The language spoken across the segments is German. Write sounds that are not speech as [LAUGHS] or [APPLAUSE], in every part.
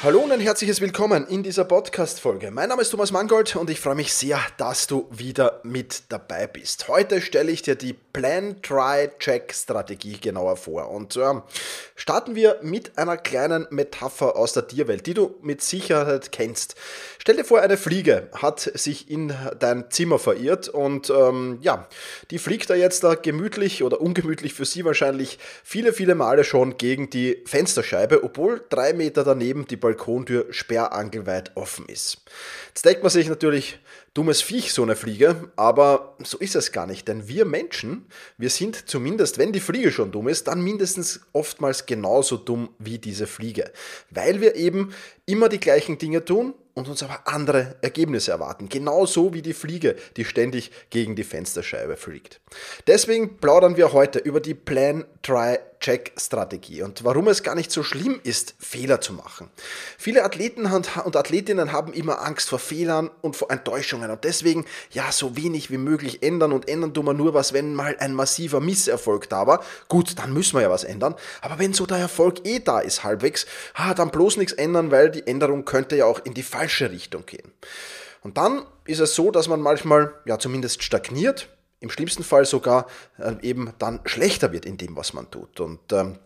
Hallo und ein herzliches Willkommen in dieser Podcast-Folge. Mein Name ist Thomas Mangold und ich freue mich sehr, dass du wieder mit dabei bist. Heute stelle ich dir die Plan, Try, Check Strategie genauer vor. Und äh, starten wir mit einer kleinen Metapher aus der Tierwelt, die du mit Sicherheit kennst. Stell dir vor, eine Fliege hat sich in dein Zimmer verirrt und ähm, ja, die fliegt da jetzt da gemütlich oder ungemütlich für sie wahrscheinlich viele, viele Male schon gegen die Fensterscheibe, obwohl drei Meter daneben die Balkontür sperrangelweit offen ist. Jetzt denkt man sich natürlich, dummes Viech, so eine Fliege, aber so ist es gar nicht, denn wir Menschen, wir sind zumindest, wenn die Fliege schon dumm ist, dann mindestens oftmals genauso dumm wie diese Fliege, weil wir eben immer die gleichen Dinge tun und uns aber andere Ergebnisse erwarten. Genauso wie die Fliege, die ständig gegen die Fensterscheibe fliegt. Deswegen plaudern wir heute über die Plan, Try, Check-Strategie und warum es gar nicht so schlimm ist, Fehler zu machen. Viele Athleten und Athletinnen haben immer Angst vor Fehlern und vor Enttäuschungen und deswegen ja so wenig wie möglich ändern und ändern tun wir nur was, wenn mal ein massiver Misserfolg da war. Gut, dann müssen wir ja was ändern. Aber wenn so der Erfolg eh da ist halbwegs, ah, dann bloß nichts ändern, weil die Änderung könnte ja auch in die falsche Richtung gehen. Und dann ist es so, dass man manchmal ja zumindest stagniert im schlimmsten Fall sogar äh, eben dann schlechter wird in dem, was man tut. Und ähm,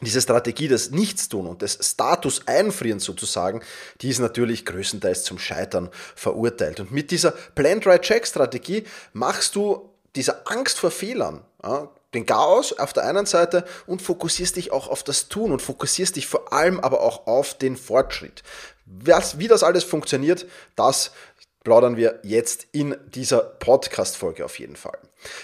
diese Strategie des Nichtstun und des Status einfrieren sozusagen, die ist natürlich größtenteils zum Scheitern verurteilt. Und mit dieser Plan-Try-Check-Strategie machst du dieser Angst vor Fehlern, ja, den Chaos auf der einen Seite und fokussierst dich auch auf das Tun und fokussierst dich vor allem aber auch auf den Fortschritt. Was, wie das alles funktioniert, das plaudern wir jetzt in dieser Podcast-Folge auf jeden Fall.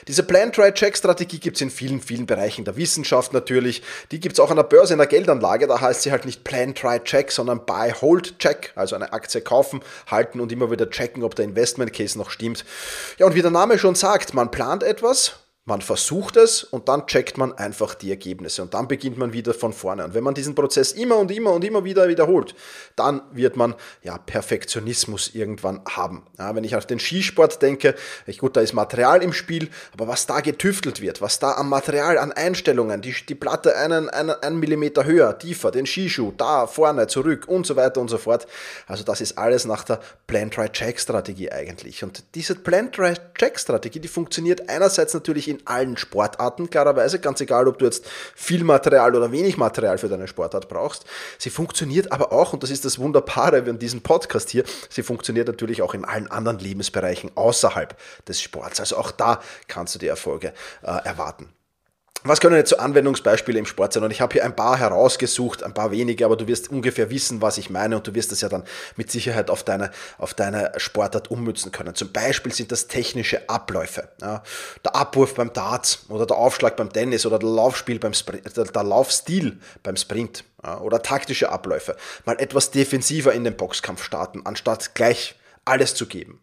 Diese Plan-Try-Check-Strategie gibt es in vielen, vielen Bereichen der Wissenschaft natürlich. Die gibt es auch an der Börse, in der Geldanlage. Da heißt sie halt nicht Plan-Try-Check, sondern Buy-Hold-Check. Also eine Aktie kaufen, halten und immer wieder checken, ob der Investment-Case noch stimmt. Ja, und wie der Name schon sagt, man plant etwas, man versucht es und dann checkt man einfach die Ergebnisse und dann beginnt man wieder von vorne. Und wenn man diesen Prozess immer und immer und immer wieder wiederholt, dann wird man ja Perfektionismus irgendwann haben. Ja, wenn ich auf den Skisport denke, ich, gut, da ist Material im Spiel, aber was da getüftelt wird, was da am Material, an Einstellungen, die, die Platte einen, einen, einen Millimeter höher, tiefer, den Skischuh, da, vorne, zurück und so weiter und so fort. Also das ist alles nach der Plan-Try-Check-Strategie eigentlich. Und diese Plan-Try-Check-Strategie, die funktioniert einerseits natürlich in in allen Sportarten, klarerweise, ganz egal, ob du jetzt viel Material oder wenig Material für deine Sportart brauchst. Sie funktioniert aber auch, und das ist das Wunderbare an diesem Podcast hier, sie funktioniert natürlich auch in allen anderen Lebensbereichen außerhalb des Sports. Also auch da kannst du die Erfolge äh, erwarten. Was können jetzt so Anwendungsbeispiele im Sport sein? Und ich habe hier ein paar herausgesucht, ein paar wenige, aber du wirst ungefähr wissen, was ich meine und du wirst das ja dann mit Sicherheit auf deine, auf deine Sportart ummützen können. Zum Beispiel sind das technische Abläufe. Ja, der Abwurf beim Darts oder der Aufschlag beim Tennis oder der Laufspiel beim Sprint, der Laufstil beim Sprint ja, oder taktische Abläufe. Mal etwas defensiver in den Boxkampf starten, anstatt gleich alles zu geben.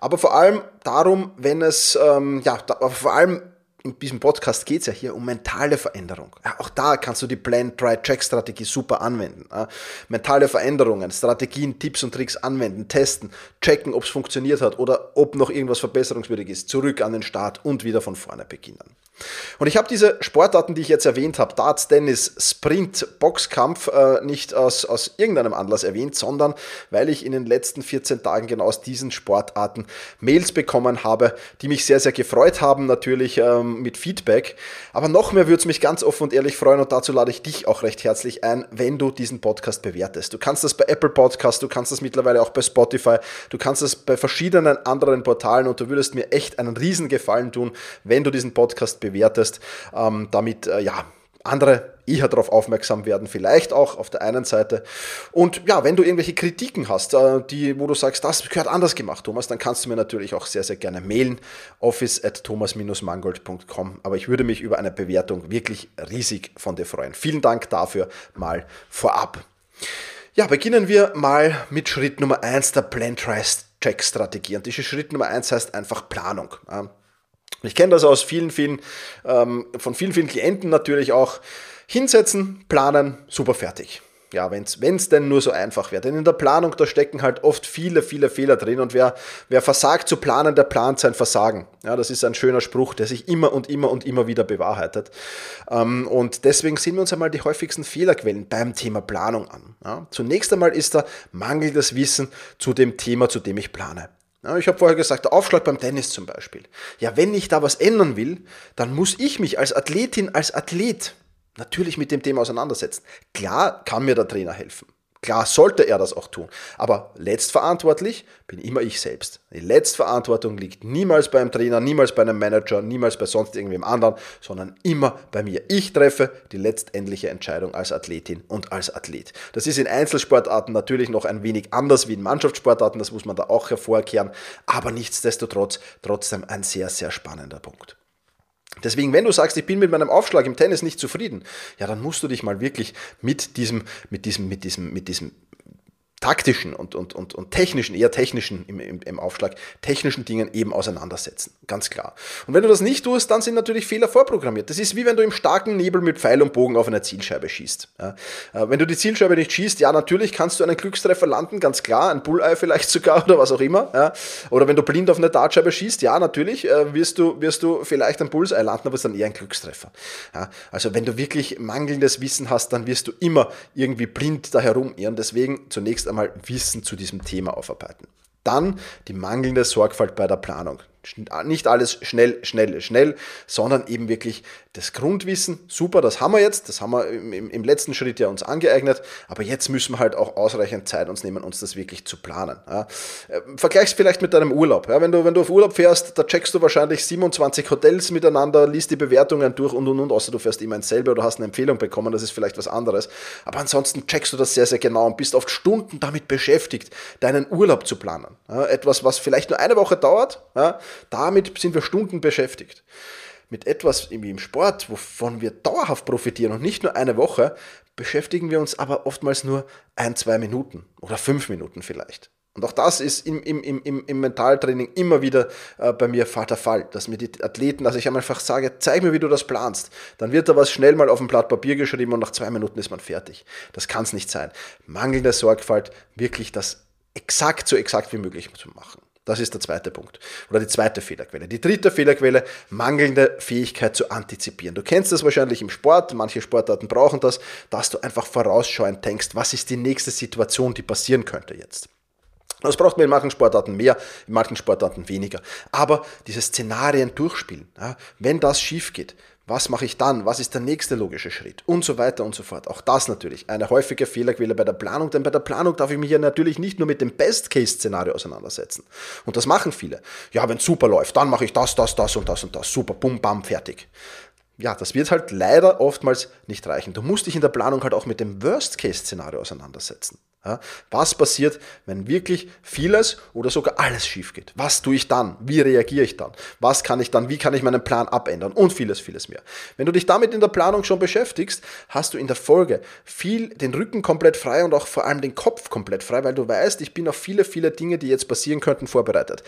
Aber vor allem darum, wenn es, ähm, ja, da, vor allem in diesem Podcast geht es ja hier um mentale Veränderung. Ja, auch da kannst du die Plan-Try-Check-Strategie super anwenden. Ja, mentale Veränderungen, Strategien, Tipps und Tricks anwenden, testen, checken, ob es funktioniert hat oder ob noch irgendwas verbesserungswürdig ist, zurück an den Start und wieder von vorne beginnen. Und ich habe diese Sportarten, die ich jetzt erwähnt habe, Darts, Tennis, Sprint, Boxkampf, äh, nicht aus, aus irgendeinem Anlass erwähnt, sondern weil ich in den letzten 14 Tagen genau aus diesen Sportarten Mails bekommen habe, die mich sehr, sehr gefreut haben, natürlich ähm, mit Feedback. Aber noch mehr würde es mich ganz offen und ehrlich freuen und dazu lade ich dich auch recht herzlich ein, wenn du diesen Podcast bewertest. Du kannst das bei Apple Podcast, du kannst das mittlerweile auch bei Spotify, du kannst das bei verschiedenen anderen Portalen und du würdest mir echt einen riesen Gefallen tun, wenn du diesen Podcast bewertest ähm, damit äh, ja, andere eher darauf aufmerksam werden, vielleicht auch auf der einen Seite. Und ja, wenn du irgendwelche Kritiken hast, äh, die, wo du sagst, das gehört anders gemacht, Thomas, dann kannst du mir natürlich auch sehr, sehr gerne mailen, office at thomas-mangold.com. Aber ich würde mich über eine Bewertung wirklich riesig von dir freuen. Vielen Dank dafür mal vorab. Ja, beginnen wir mal mit Schritt Nummer 1 der Plan-Try-Check-Strategie. Und dieser Schritt Nummer 1 heißt einfach Planung. Ich kenne das aus vielen, vielen, ähm, von vielen, vielen Klienten natürlich auch. Hinsetzen, planen, super fertig ja, wenn es denn nur so einfach wäre. Denn in der Planung, da stecken halt oft viele, viele Fehler drin und wer, wer versagt zu planen, der plant sein Versagen. Ja, das ist ein schöner Spruch, der sich immer und immer und immer wieder bewahrheitet. Ähm, und deswegen sehen wir uns einmal die häufigsten Fehlerquellen beim Thema Planung an. Ja, zunächst einmal ist da mangelndes Wissen zu dem Thema, zu dem ich plane. Ja, ich habe vorher gesagt, der Aufschlag beim Tennis zum Beispiel. Ja, wenn ich da was ändern will, dann muss ich mich als Athletin, als Athlet natürlich mit dem Thema auseinandersetzen. Klar kann mir der Trainer helfen. Klar sollte er das auch tun. Aber letztverantwortlich bin immer ich selbst. Die Letztverantwortung liegt niemals beim Trainer, niemals bei einem Manager, niemals bei sonst irgendwem anderen, sondern immer bei mir. Ich treffe die letztendliche Entscheidung als Athletin und als Athlet. Das ist in Einzelsportarten natürlich noch ein wenig anders wie in Mannschaftssportarten, das muss man da auch hervorkehren. Aber nichtsdestotrotz trotzdem ein sehr, sehr spannender Punkt. Deswegen, wenn du sagst, ich bin mit meinem Aufschlag im Tennis nicht zufrieden, ja, dann musst du dich mal wirklich mit diesem, mit diesem, mit diesem, mit diesem taktischen und, und, und, und technischen, eher technischen im, im, im Aufschlag, technischen Dingen eben auseinandersetzen. Ganz klar. Und wenn du das nicht tust, dann sind natürlich Fehler vorprogrammiert. Das ist wie wenn du im starken Nebel mit Pfeil und Bogen auf eine Zielscheibe schießt. Ja. Äh, wenn du die Zielscheibe nicht schießt, ja, natürlich kannst du einen Glückstreffer landen, ganz klar, ein Bulleye vielleicht [LAUGHS] sogar oder was auch immer. Ja. Oder wenn du blind auf eine Dartscheibe schießt, ja, natürlich äh, wirst, du, wirst du vielleicht ein Bullseye landen, aber es ist dann eher ein Glückstreffer. Ja. Also wenn du wirklich mangelndes Wissen hast, dann wirst du immer irgendwie blind da herumirren. Deswegen zunächst einmal Wissen zu diesem Thema aufarbeiten. Dann die mangelnde Sorgfalt bei der Planung. Nicht alles schnell, schnell, schnell, sondern eben wirklich das Grundwissen. Super, das haben wir jetzt, das haben wir im, im, letzten Schritt ja uns angeeignet, aber jetzt müssen wir halt auch ausreichend Zeit uns nehmen, uns das wirklich zu planen. Ja. Äh, vergleich's vielleicht mit deinem Urlaub. Ja. Wenn, du, wenn du auf Urlaub fährst, da checkst du wahrscheinlich 27 Hotels miteinander, liest die Bewertungen durch und und und, außer du fährst immer ins selbe oder hast eine Empfehlung bekommen, das ist vielleicht was anderes. Aber ansonsten checkst du das sehr, sehr genau und bist oft Stunden damit beschäftigt, deinen Urlaub zu planen. Ja. Etwas, was vielleicht nur eine Woche dauert, ja damit sind wir Stunden beschäftigt. Mit etwas wie im Sport, wovon wir dauerhaft profitieren und nicht nur eine Woche, beschäftigen wir uns aber oftmals nur ein, zwei Minuten oder fünf Minuten vielleicht. Und auch das ist im, im, im, im Mentaltraining immer wieder äh, bei mir der Fall, dass mir die Athleten, dass ich einfach sage, zeig mir, wie du das planst. Dann wird da was schnell mal auf ein Blatt Papier geschrieben und nach zwei Minuten ist man fertig. Das kann es nicht sein. Mangelnde Sorgfalt, wirklich das exakt so exakt wie möglich zu machen. Das ist der zweite Punkt. Oder die zweite Fehlerquelle. Die dritte Fehlerquelle, mangelnde Fähigkeit zu antizipieren. Du kennst das wahrscheinlich im Sport, manche Sportarten brauchen das, dass du einfach vorausschauend denkst, was ist die nächste Situation, die passieren könnte jetzt. Das braucht man in manchen Sportarten mehr, in manchen Sportarten weniger. Aber diese Szenarien durchspielen, ja, wenn das schief geht, was mache ich dann? Was ist der nächste logische Schritt? Und so weiter und so fort. Auch das natürlich eine häufige Fehlerquelle bei der Planung, denn bei der Planung darf ich mich ja natürlich nicht nur mit dem Best-Case-Szenario auseinandersetzen. Und das machen viele. Ja, wenn es super läuft, dann mache ich das, das, das und das und das. Super, bum, bam, fertig ja, das wird halt leider oftmals nicht reichen. Du musst dich in der Planung halt auch mit dem Worst-Case-Szenario auseinandersetzen. Was passiert, wenn wirklich vieles oder sogar alles schief geht? Was tue ich dann? Wie reagiere ich dann? Was kann ich dann? Wie kann ich meinen Plan abändern? Und vieles, vieles mehr. Wenn du dich damit in der Planung schon beschäftigst, hast du in der Folge viel den Rücken komplett frei und auch vor allem den Kopf komplett frei, weil du weißt, ich bin auf viele, viele Dinge, die jetzt passieren könnten, vorbereitet.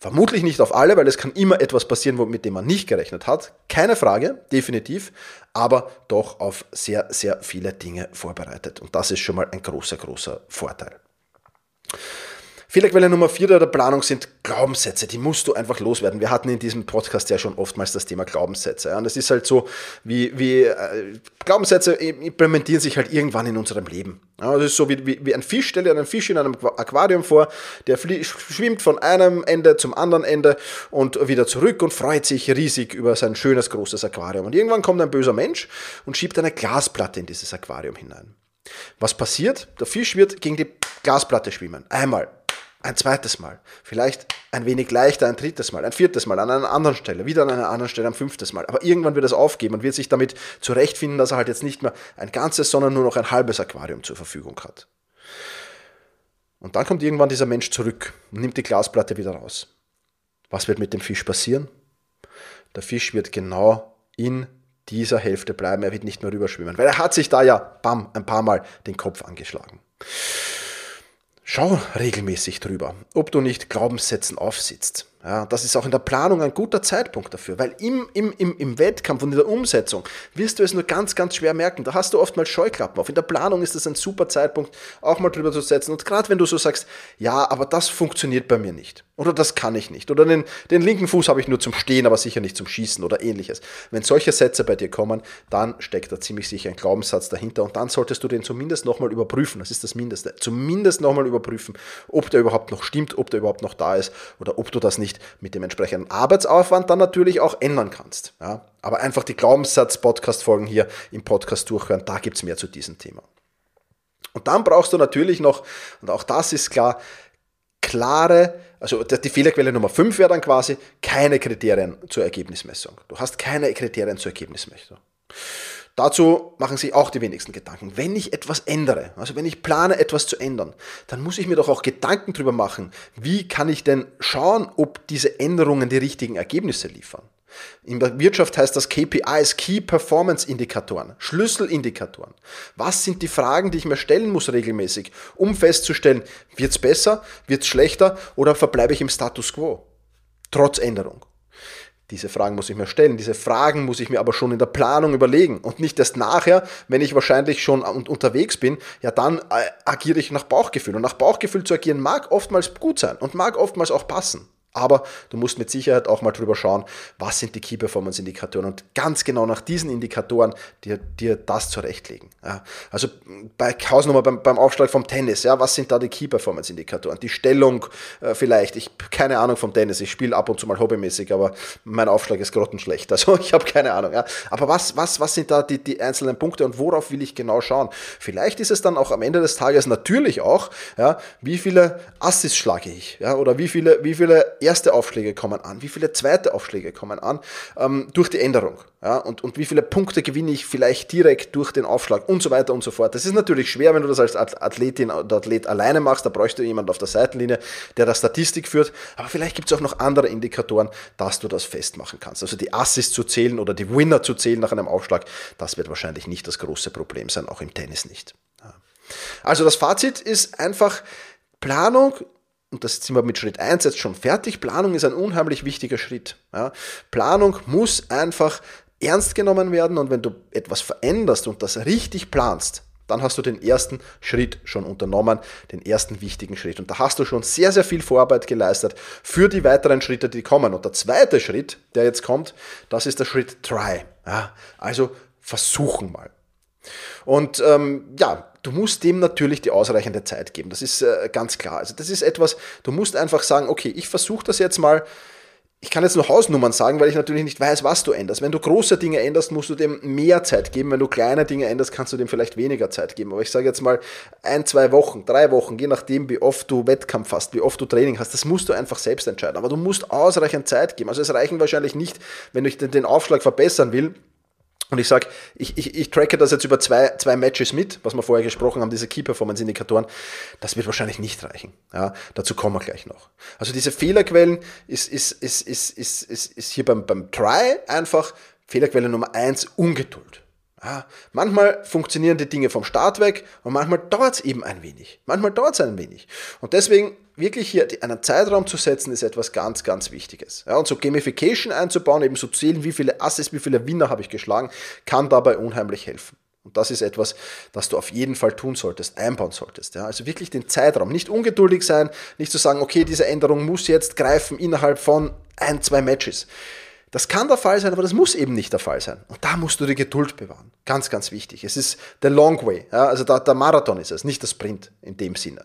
Vermutlich nicht auf alle, weil es kann immer etwas passieren, mit dem man nicht gerechnet hat. Keine Frage, definitiv, aber doch auf sehr, sehr viele Dinge vorbereitet. Und das ist schon mal ein großer, großer Vorteil. Fehlerquelle Nummer vier der Planung sind Glaubenssätze. Die musst du einfach loswerden. Wir hatten in diesem Podcast ja schon oftmals das Thema Glaubenssätze. Und es ist halt so, wie, wie äh, Glaubenssätze implementieren sich halt irgendwann in unserem Leben. Ja, das ist so wie, wie, wie ein Fisch. Stell dir einen Fisch in einem Aquarium vor, der schwimmt von einem Ende zum anderen Ende und wieder zurück und freut sich riesig über sein schönes, großes Aquarium. Und irgendwann kommt ein böser Mensch und schiebt eine Glasplatte in dieses Aquarium hinein. Was passiert? Der Fisch wird gegen die Glasplatte schwimmen. Einmal, ein zweites Mal, vielleicht ein wenig leichter ein drittes Mal, ein viertes Mal, an einer anderen Stelle, wieder an einer anderen Stelle ein fünftes Mal. Aber irgendwann wird es aufgeben und wird sich damit zurechtfinden, dass er halt jetzt nicht mehr ein ganzes, sondern nur noch ein halbes Aquarium zur Verfügung hat. Und dann kommt irgendwann dieser Mensch zurück und nimmt die Glasplatte wieder raus. Was wird mit dem Fisch passieren? Der Fisch wird genau in dieser Hälfte bleiben, er wird nicht mehr rüberschwimmen, weil er hat sich da ja, bam, ein paar Mal den Kopf angeschlagen. Schau regelmäßig drüber, ob du nicht Glaubenssätzen aufsitzt. Ja, das ist auch in der Planung ein guter Zeitpunkt dafür, weil im, im, im, im Wettkampf und in der Umsetzung wirst du es nur ganz, ganz schwer merken. Da hast du oftmals Scheuklappen auf. In der Planung ist das ein super Zeitpunkt, auch mal drüber zu setzen. Und gerade wenn du so sagst, ja, aber das funktioniert bei mir nicht. Oder das kann ich nicht. Oder den, den linken Fuß habe ich nur zum Stehen, aber sicher nicht zum Schießen oder ähnliches. Wenn solche Sätze bei dir kommen, dann steckt da ziemlich sicher ein Glaubenssatz dahinter und dann solltest du den zumindest nochmal überprüfen. Das ist das Mindeste. Zumindest nochmal überprüfen, ob der überhaupt noch stimmt, ob der überhaupt noch da ist oder ob du das nicht mit dem entsprechenden Arbeitsaufwand dann natürlich auch ändern kannst. Ja? Aber einfach die Glaubenssatz-Podcast-Folgen hier im Podcast durchhören, da gibt es mehr zu diesem Thema. Und dann brauchst du natürlich noch, und auch das ist klar, klare, also die Fehlerquelle Nummer 5 wäre dann quasi keine Kriterien zur Ergebnismessung. Du hast keine Kriterien zur Ergebnismessung. Dazu machen sich auch die wenigsten Gedanken. Wenn ich etwas ändere, also wenn ich plane, etwas zu ändern, dann muss ich mir doch auch Gedanken darüber machen, wie kann ich denn schauen, ob diese Änderungen die richtigen Ergebnisse liefern. In der Wirtschaft heißt das KPIs, Key Performance Indikatoren, Schlüsselindikatoren. Was sind die Fragen, die ich mir stellen muss regelmäßig, um festzustellen, wird es besser, wird es schlechter oder verbleibe ich im Status quo? Trotz Änderung. Diese Fragen muss ich mir stellen. Diese Fragen muss ich mir aber schon in der Planung überlegen und nicht erst nachher, wenn ich wahrscheinlich schon unterwegs bin, ja dann äh, agiere ich nach Bauchgefühl. Und nach Bauchgefühl zu agieren mag oftmals gut sein und mag oftmals auch passen. Aber du musst mit Sicherheit auch mal drüber schauen, was sind die Key Performance Indikatoren und ganz genau nach diesen Indikatoren dir, dir das zurechtlegen. Ja, also bei Hausnummer beim, beim Aufschlag vom Tennis, ja, was sind da die Key Performance Indikatoren? Die Stellung äh, vielleicht, ich keine Ahnung vom Tennis, ich spiele ab und zu mal hobbymäßig, aber mein Aufschlag ist grottenschlecht, also [LAUGHS] ich habe keine Ahnung. Ja. Aber was, was, was sind da die, die einzelnen Punkte und worauf will ich genau schauen? Vielleicht ist es dann auch am Ende des Tages natürlich auch, ja, wie viele Assists schlage ich, ja, oder wie viele, wie viele erste Aufschläge kommen an, wie viele zweite Aufschläge kommen an ähm, durch die Änderung. Ja, und, und wie viele Punkte gewinne ich vielleicht direkt durch den Aufschlag und so weiter und so fort. Das ist natürlich schwer, wenn du das als Athletin oder Athlet alleine machst. Da bräuchte jemand auf der Seitenlinie, der da Statistik führt. Aber vielleicht gibt es auch noch andere Indikatoren, dass du das festmachen kannst. Also die Assists zu zählen oder die Winner zu zählen nach einem Aufschlag, das wird wahrscheinlich nicht das große Problem sein, auch im Tennis nicht. Also das Fazit ist einfach, Planung und das sind wir mit Schritt 1 jetzt schon fertig, Planung ist ein unheimlich wichtiger Schritt. Ja. Planung muss einfach ernst genommen werden und wenn du etwas veränderst und das richtig planst, dann hast du den ersten Schritt schon unternommen, den ersten wichtigen Schritt. Und da hast du schon sehr, sehr viel Vorarbeit geleistet für die weiteren Schritte, die kommen. Und der zweite Schritt, der jetzt kommt, das ist der Schritt Try. Ja, also versuchen mal. Und ähm, ja, du musst dem natürlich die ausreichende Zeit geben. Das ist äh, ganz klar. Also das ist etwas, du musst einfach sagen, okay, ich versuche das jetzt mal. Ich kann jetzt nur Hausnummern sagen, weil ich natürlich nicht weiß, was du änderst. Wenn du große Dinge änderst, musst du dem mehr Zeit geben. Wenn du kleine Dinge änderst, kannst du dem vielleicht weniger Zeit geben. Aber ich sage jetzt mal ein, zwei Wochen, drei Wochen, je nachdem, wie oft du Wettkampf hast, wie oft du Training hast, das musst du einfach selbst entscheiden. Aber du musst ausreichend Zeit geben. Also es reichen wahrscheinlich nicht, wenn ich den Aufschlag verbessern will, und ich sage, ich, ich, ich tracke das jetzt über zwei, zwei Matches mit, was wir vorher gesprochen haben, diese Key-Performance-Indikatoren. Das wird wahrscheinlich nicht reichen. Ja, dazu kommen wir gleich noch. Also diese Fehlerquellen ist, ist, ist, ist, ist, ist, ist hier beim, beim Try einfach Fehlerquelle Nummer eins Ungeduld. Ja, manchmal funktionieren die Dinge vom Start weg und manchmal dauert es eben ein wenig. Manchmal dauert es ein wenig. Und deswegen wirklich hier einen Zeitraum zu setzen, ist etwas ganz, ganz Wichtiges. Ja, und so Gamification einzubauen, eben so zählen, wie viele Asses, wie viele Winner habe ich geschlagen, kann dabei unheimlich helfen. Und das ist etwas, das du auf jeden Fall tun solltest, einbauen solltest. Ja, also wirklich den Zeitraum. Nicht ungeduldig sein, nicht zu sagen, okay, diese Änderung muss jetzt greifen innerhalb von ein, zwei Matches. Das kann der Fall sein, aber das muss eben nicht der Fall sein. Und da musst du die Geduld bewahren. Ganz, ganz wichtig. Es ist der Long Way. Ja, also der, der Marathon ist es, nicht der Sprint in dem Sinne.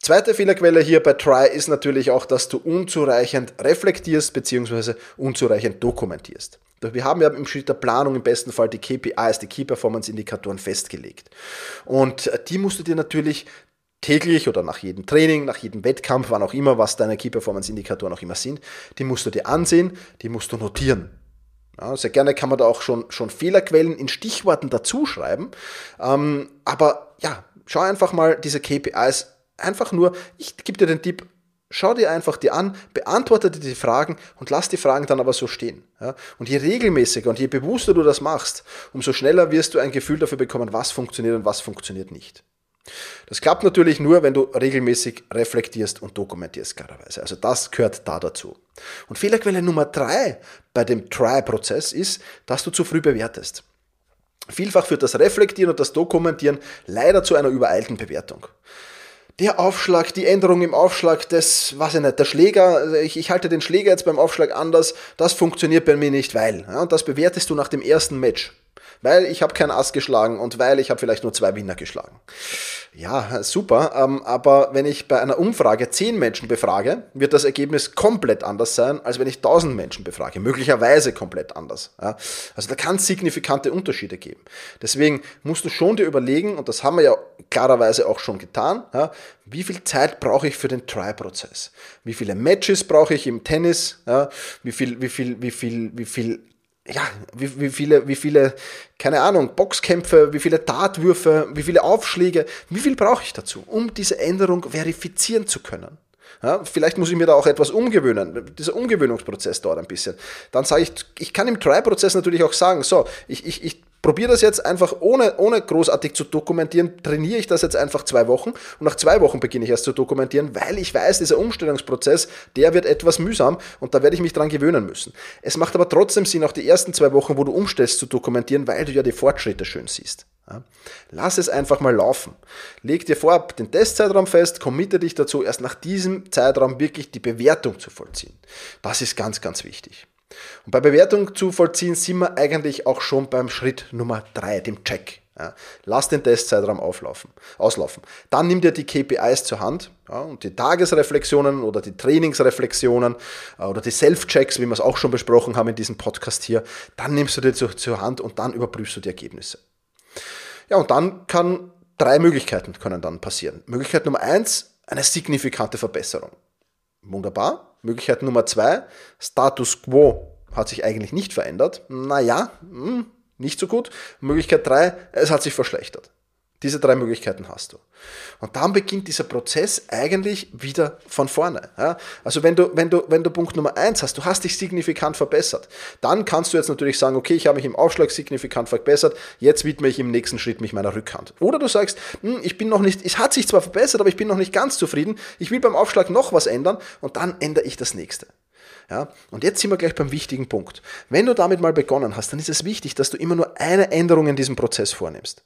Zweite Fehlerquelle hier bei Try ist natürlich auch, dass du unzureichend reflektierst bzw. unzureichend dokumentierst. Wir haben ja im Schritt der Planung im besten Fall die KPIs, die Key Performance Indikatoren festgelegt. Und die musst du dir natürlich täglich oder nach jedem Training, nach jedem Wettkampf, wann auch immer, was deine Key Performance Indikatoren auch immer sind, die musst du dir ansehen, die musst du notieren. Ja, sehr gerne kann man da auch schon, schon Fehlerquellen in Stichworten dazuschreiben. Ähm, aber ja, schau einfach mal diese KPIs einfach nur, ich gebe dir den Tipp, schau dir einfach die an, beantworte dir die Fragen und lass die Fragen dann aber so stehen. Ja? Und je regelmäßiger und je bewusster du das machst, umso schneller wirst du ein Gefühl dafür bekommen, was funktioniert und was funktioniert nicht. Das klappt natürlich nur, wenn du regelmäßig reflektierst und dokumentierst, klarerweise. Also das gehört da dazu. Und Fehlerquelle Nummer drei bei dem Try-Prozess ist, dass du zu früh bewertest. Vielfach führt das Reflektieren und das Dokumentieren leider zu einer übereilten Bewertung der Aufschlag, die Änderung im Aufschlag des, was ich nicht, der Schläger, also ich, ich halte den Schläger jetzt beim Aufschlag anders, das funktioniert bei mir nicht, weil. Ja, und das bewertest du nach dem ersten Match weil ich habe keinen Ass geschlagen und weil ich habe vielleicht nur zwei Winner geschlagen. Ja, super, ähm, aber wenn ich bei einer Umfrage zehn Menschen befrage, wird das Ergebnis komplett anders sein, als wenn ich tausend Menschen befrage. Möglicherweise komplett anders. Ja. Also da kann es signifikante Unterschiede geben. Deswegen musst du schon dir überlegen, und das haben wir ja klarerweise auch schon getan, ja, wie viel Zeit brauche ich für den Try-Prozess? Wie viele Matches brauche ich im Tennis? Ja, wie viel, wie viel, wie viel, wie viel ja, wie, wie, viele, wie viele, keine Ahnung, Boxkämpfe, wie viele Tatwürfe, wie viele Aufschläge, wie viel brauche ich dazu, um diese Änderung verifizieren zu können? Ja, vielleicht muss ich mir da auch etwas umgewöhnen. Dieser Umgewöhnungsprozess dauert ein bisschen. Dann sage ich, ich kann im Try-Prozess natürlich auch sagen, so, ich, ich, ich probiere das jetzt einfach ohne, ohne großartig zu dokumentieren, trainiere ich das jetzt einfach zwei Wochen und nach zwei Wochen beginne ich erst zu dokumentieren, weil ich weiß, dieser Umstellungsprozess, der wird etwas mühsam und da werde ich mich dran gewöhnen müssen. Es macht aber trotzdem Sinn, auch die ersten zwei Wochen, wo du umstellst, zu dokumentieren, weil du ja die Fortschritte schön siehst. Ja. Lass es einfach mal laufen. Leg dir vorab den Testzeitraum fest, committe dich dazu, erst nach diesem Zeitraum wirklich die Bewertung zu vollziehen. Das ist ganz, ganz wichtig. Und bei Bewertung zu vollziehen sind wir eigentlich auch schon beim Schritt Nummer 3, dem Check. Ja, lass den Testzeitraum auflaufen, auslaufen. Dann nimm dir die KPIs zur Hand ja, und die Tagesreflexionen oder die Trainingsreflexionen äh, oder die Self-Checks, wie wir es auch schon besprochen haben in diesem Podcast hier. Dann nimmst du dir zur, zur Hand und dann überprüfst du die Ergebnisse. Ja, und dann kann drei Möglichkeiten können dann passieren. Möglichkeit Nummer eins, eine signifikante Verbesserung. Wunderbar. Möglichkeit Nummer zwei, Status quo hat sich eigentlich nicht verändert. Naja, hm, nicht so gut. Möglichkeit drei, es hat sich verschlechtert. Diese drei Möglichkeiten hast du. Und dann beginnt dieser Prozess eigentlich wieder von vorne. Ja? Also wenn du, wenn, du, wenn du Punkt Nummer eins hast, du hast dich signifikant verbessert, dann kannst du jetzt natürlich sagen, okay, ich habe mich im Aufschlag signifikant verbessert, jetzt widme ich im nächsten Schritt mich meiner Rückhand. Oder du sagst, hm, ich bin noch nicht, es hat sich zwar verbessert, aber ich bin noch nicht ganz zufrieden, ich will beim Aufschlag noch was ändern und dann ändere ich das nächste. Ja, und jetzt sind wir gleich beim wichtigen Punkt. Wenn du damit mal begonnen hast, dann ist es wichtig, dass du immer nur eine Änderung in diesem Prozess vornimmst.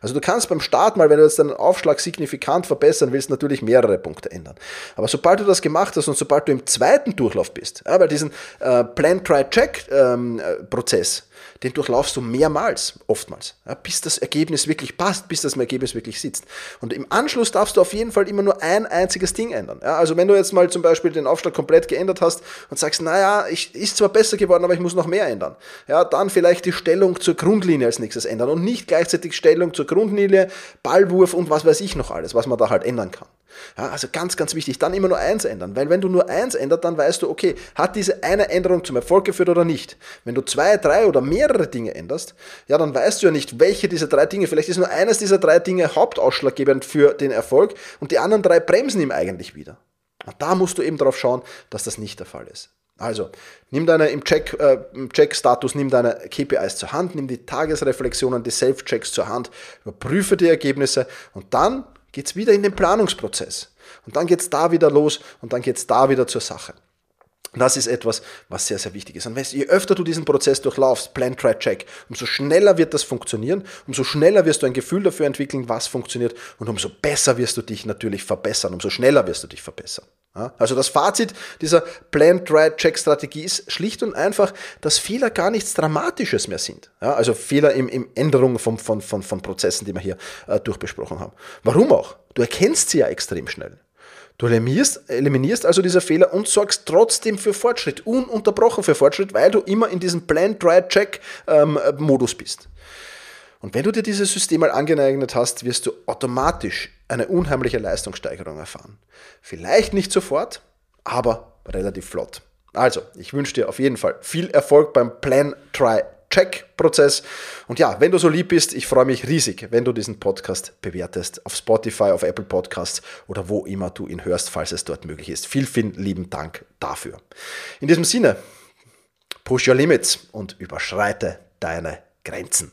Also du kannst beim Start mal, wenn du jetzt deinen Aufschlag signifikant verbessern willst, natürlich mehrere Punkte ändern. Aber sobald du das gemacht hast und sobald du im zweiten Durchlauf bist, ja, weil diesen äh, Plan-Try-Check-Prozess, ähm, den durchlaufst du mehrmals, oftmals, ja, bis das Ergebnis wirklich passt, bis das Ergebnis wirklich sitzt. Und im Anschluss darfst du auf jeden Fall immer nur ein einziges Ding ändern. Ja, also wenn du jetzt mal zum Beispiel den Aufschlag komplett geändert hast und sagst, naja, ich, ist zwar besser geworden, aber ich muss noch mehr ändern, ja, dann vielleicht die Stellung zur Grundlinie als nächstes ändern und nicht gleichzeitig Stellung zur Grundlinie, Ballwurf und was weiß ich noch alles, was man da halt ändern kann. Ja, also ganz, ganz wichtig, dann immer nur eins ändern, weil wenn du nur eins ändert, dann weißt du, okay, hat diese eine Änderung zum Erfolg geführt oder nicht. Wenn du zwei, drei oder mehrere Dinge änderst, ja, dann weißt du ja nicht, welche dieser drei Dinge, vielleicht ist nur eines dieser drei Dinge hauptausschlaggebend für den Erfolg und die anderen drei bremsen ihm eigentlich wieder. Und da musst du eben darauf schauen, dass das nicht der Fall ist. Also, nimm deine im Check, äh, Check-Status, nimm deine KPIs zur Hand, nimm die Tagesreflexionen, die Self-Checks zur Hand, überprüfe die Ergebnisse und dann geht es wieder in den Planungsprozess. Und dann geht es da wieder los und dann geht es da wieder zur Sache. Das ist etwas, was sehr, sehr wichtig ist. Und je öfter du diesen Prozess durchlaufst, Plan, Try, Check, umso schneller wird das funktionieren, umso schneller wirst du ein Gefühl dafür entwickeln, was funktioniert und umso besser wirst du dich natürlich verbessern, umso schneller wirst du dich verbessern. Also das Fazit dieser Plan, Try, Check Strategie ist schlicht und einfach, dass Fehler gar nichts Dramatisches mehr sind. Also Fehler im, im Änderung von, von, von, von Prozessen, die wir hier äh, durchbesprochen haben. Warum auch? Du erkennst sie ja extrem schnell. Du eliminierst, eliminierst also diese Fehler und sorgst trotzdem für Fortschritt, ununterbrochen für Fortschritt, weil du immer in diesem Plan, Try, Check ähm, Modus bist. Und wenn du dir dieses System mal angeeignet hast, wirst du automatisch eine unheimliche Leistungssteigerung erfahren. Vielleicht nicht sofort, aber relativ flott. Also, ich wünsche dir auf jeden Fall viel Erfolg beim Plan, Try, Check-Prozess. Und ja, wenn du so lieb bist, ich freue mich riesig, wenn du diesen Podcast bewertest auf Spotify, auf Apple Podcasts oder wo immer du ihn hörst, falls es dort möglich ist. Vielen, vielen lieben Dank dafür. In diesem Sinne, push your limits und überschreite deine Grenzen.